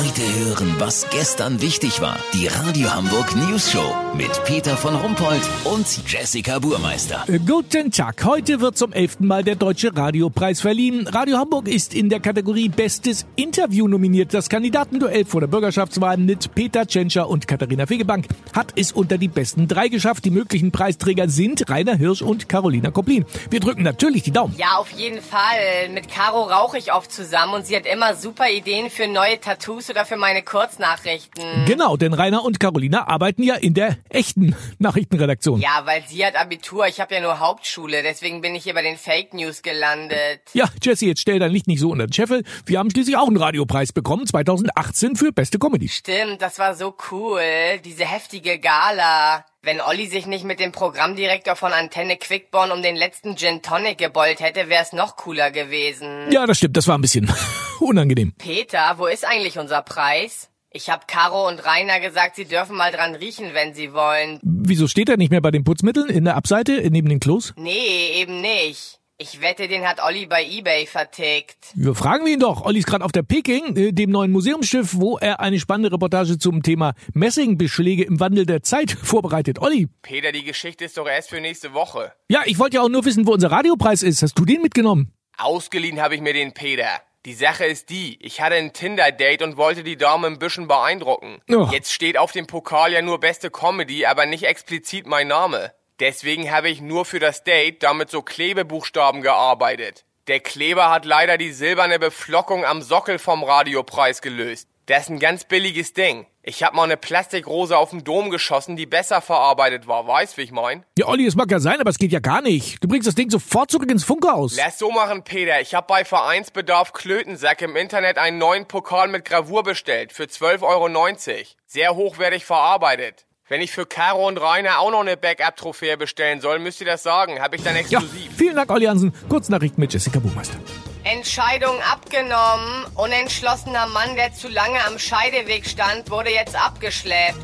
Heute hören, was gestern wichtig war. Die Radio Hamburg News Show mit Peter von Rumpold und Jessica Burmeister. Äh, Guten Tag. Heute wird zum elften Mal der Deutsche Radiopreis verliehen. Radio Hamburg ist in der Kategorie Bestes Interview nominiert. Das Kandidatenduell vor der Bürgerschaftswahl mit Peter Tschentscher und Katharina Fegebank hat es unter die besten drei geschafft. Die möglichen Preisträger sind Rainer Hirsch und Carolina Koplin. Wir drücken natürlich die Daumen. Ja, auf jeden Fall. Mit Caro rauche ich oft zusammen und sie hat immer super Ideen für neue Tattoos oder für meine Kurznachrichten. Genau, denn Rainer und Carolina arbeiten ja in der echten Nachrichtenredaktion. Ja, weil sie hat Abitur, ich habe ja nur Hauptschule, deswegen bin ich hier bei den Fake News gelandet. Ja, Jesse, jetzt stell dein Licht nicht so unter den Scheffel. Wir haben schließlich auch einen Radiopreis bekommen, 2018 für beste Comedy. Stimmt, das war so cool, diese heftige Gala. Wenn Olli sich nicht mit dem Programmdirektor von Antenne Quickborn um den letzten Gin Tonic gebeult hätte, wär's noch cooler gewesen. Ja, das stimmt, das war ein bisschen unangenehm. Peter, wo ist eigentlich unser Preis? Ich hab Caro und Rainer gesagt, sie dürfen mal dran riechen, wenn sie wollen. Wieso steht er nicht mehr bei den Putzmitteln in der Abseite neben den Klos? Nee, eben nicht. Ich wette, den hat Olli bei Ebay vertickt. Wir fragen wir ihn doch. Olli ist gerade auf der Peking, äh, dem neuen Museumsschiff, wo er eine spannende Reportage zum Thema Messingbeschläge im Wandel der Zeit vorbereitet. Olli. Peter, die Geschichte ist doch erst für nächste Woche. Ja, ich wollte ja auch nur wissen, wo unser Radiopreis ist. Hast du den mitgenommen? Ausgeliehen habe ich mir den Peter. Die Sache ist die, ich hatte ein Tinder-Date und wollte die Dame ein bisschen beeindrucken. Oh. Jetzt steht auf dem Pokal ja nur beste Comedy, aber nicht explizit mein Name. Deswegen habe ich nur für das Date damit so Klebebuchstaben gearbeitet. Der Kleber hat leider die silberne Beflockung am Sockel vom Radiopreis gelöst. Das ist ein ganz billiges Ding. Ich hab mal eine Plastikrose auf dem Dom geschossen, die besser verarbeitet war. Weißt, wie ich mein? Ja, Olli, es mag ja sein, aber es geht ja gar nicht. Du bringst das Ding sofort zurück ins Funkhaus. Lass so machen, Peter. Ich hab bei Vereinsbedarf Klötensack im Internet einen neuen Pokal mit Gravur bestellt. Für 12,90 Euro. Sehr hochwertig verarbeitet. Wenn ich für Caro und Rainer auch noch eine Backup-Trophäe bestellen soll, müsst ihr das sagen. Hab ich dann Ja, exklusiv. vielen Dank, Olli Hansen. Kurznachrichten mit Jessica Buchmeister. Entscheidung abgenommen. Unentschlossener Mann, der zu lange am Scheideweg stand, wurde jetzt abgeschleppt.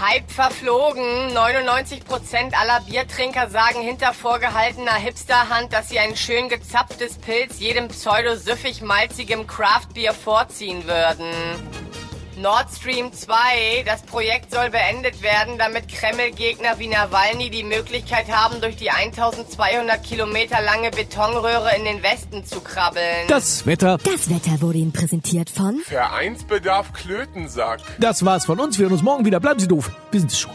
Hype verflogen. 99% aller Biertrinker sagen hinter vorgehaltener Hipsterhand, dass sie ein schön gezapftes Pilz jedem pseudo-süffig malzigem Craftbier vorziehen würden. Nord Stream 2, das Projekt soll beendet werden, damit Kreml-Gegner wie Nawalny die Möglichkeit haben, durch die 1200 Kilometer lange Betonröhre in den Westen zu krabbeln. Das Wetter, Das Wetter wurde Ihnen präsentiert von Vereinsbedarf Klötensack. das war's von uns. Wir hören uns morgen wieder. Bleiben Sie doof. Wir sind es schon.